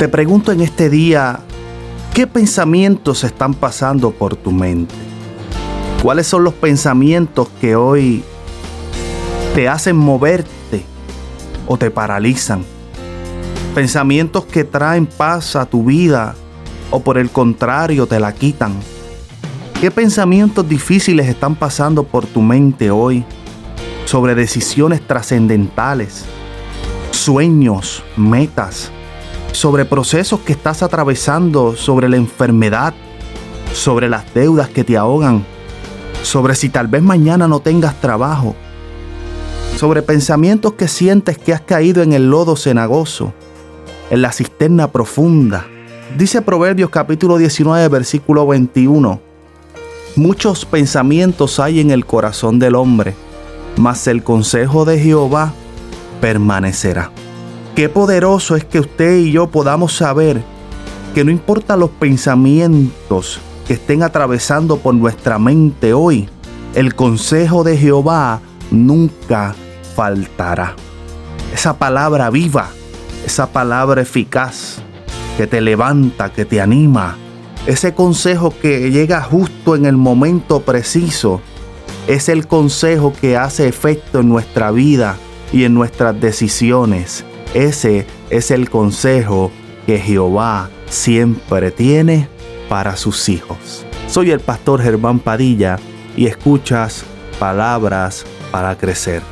Te pregunto en este día, ¿qué pensamientos están pasando por tu mente? ¿Cuáles son los pensamientos que hoy te hacen moverte o te paralizan? Pensamientos que traen paz a tu vida o por el contrario te la quitan. ¿Qué pensamientos difíciles están pasando por tu mente hoy sobre decisiones trascendentales, sueños, metas? Sobre procesos que estás atravesando, sobre la enfermedad, sobre las deudas que te ahogan, sobre si tal vez mañana no tengas trabajo, sobre pensamientos que sientes que has caído en el lodo cenagoso, en la cisterna profunda. Dice Proverbios capítulo 19, versículo 21. Muchos pensamientos hay en el corazón del hombre, mas el consejo de Jehová permanecerá. Qué poderoso es que usted y yo podamos saber que no importa los pensamientos que estén atravesando por nuestra mente hoy, el consejo de Jehová nunca faltará. Esa palabra viva, esa palabra eficaz que te levanta, que te anima, ese consejo que llega justo en el momento preciso, es el consejo que hace efecto en nuestra vida y en nuestras decisiones. Ese es el consejo que Jehová siempre tiene para sus hijos. Soy el pastor Germán Padilla y escuchas palabras para crecer.